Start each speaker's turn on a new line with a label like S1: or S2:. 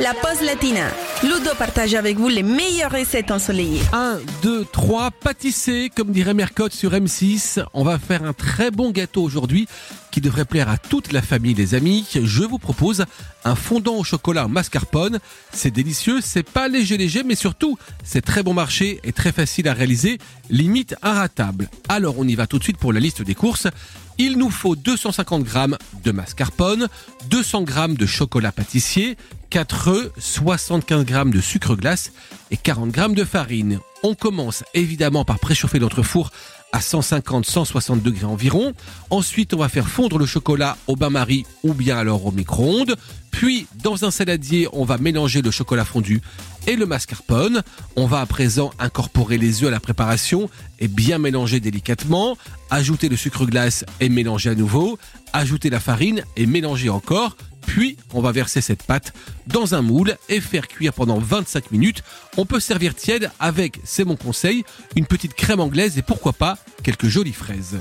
S1: la pause latina. Ludo partage avec vous les meilleures recettes ensoleillées.
S2: 1, 2, 3, pâtisser, comme dirait Mercotte sur M6. On va faire un très bon gâteau aujourd'hui qui devrait plaire à toute la famille, les amis. Je vous propose un fondant au chocolat mascarpone. C'est délicieux, c'est pas léger léger, mais surtout, c'est très bon marché et très facile à réaliser, limite inratable. Alors on y va tout de suite pour la liste des courses. Il nous faut 250 g de mascarpone, 200 g de chocolat pâtissier, 4 œufs, 75 g de sucre glace et 40 g de farine. On commence évidemment par préchauffer notre four à 150-160 degrés environ. Ensuite, on va faire fondre le chocolat au bain-marie ou bien alors au micro-ondes. Puis, dans un saladier, on va mélanger le chocolat fondu et le mascarpone. On va à présent incorporer les œufs à la préparation et bien mélanger délicatement. Ajouter le sucre glace et mélanger à nouveau. Ajouter la farine et mélanger encore. Puis, on va verser cette pâte dans un moule et faire cuire pendant 25 minutes. On peut servir tiède avec, c'est mon conseil, une petite crème anglaise et pourquoi pas quelques jolies fraises.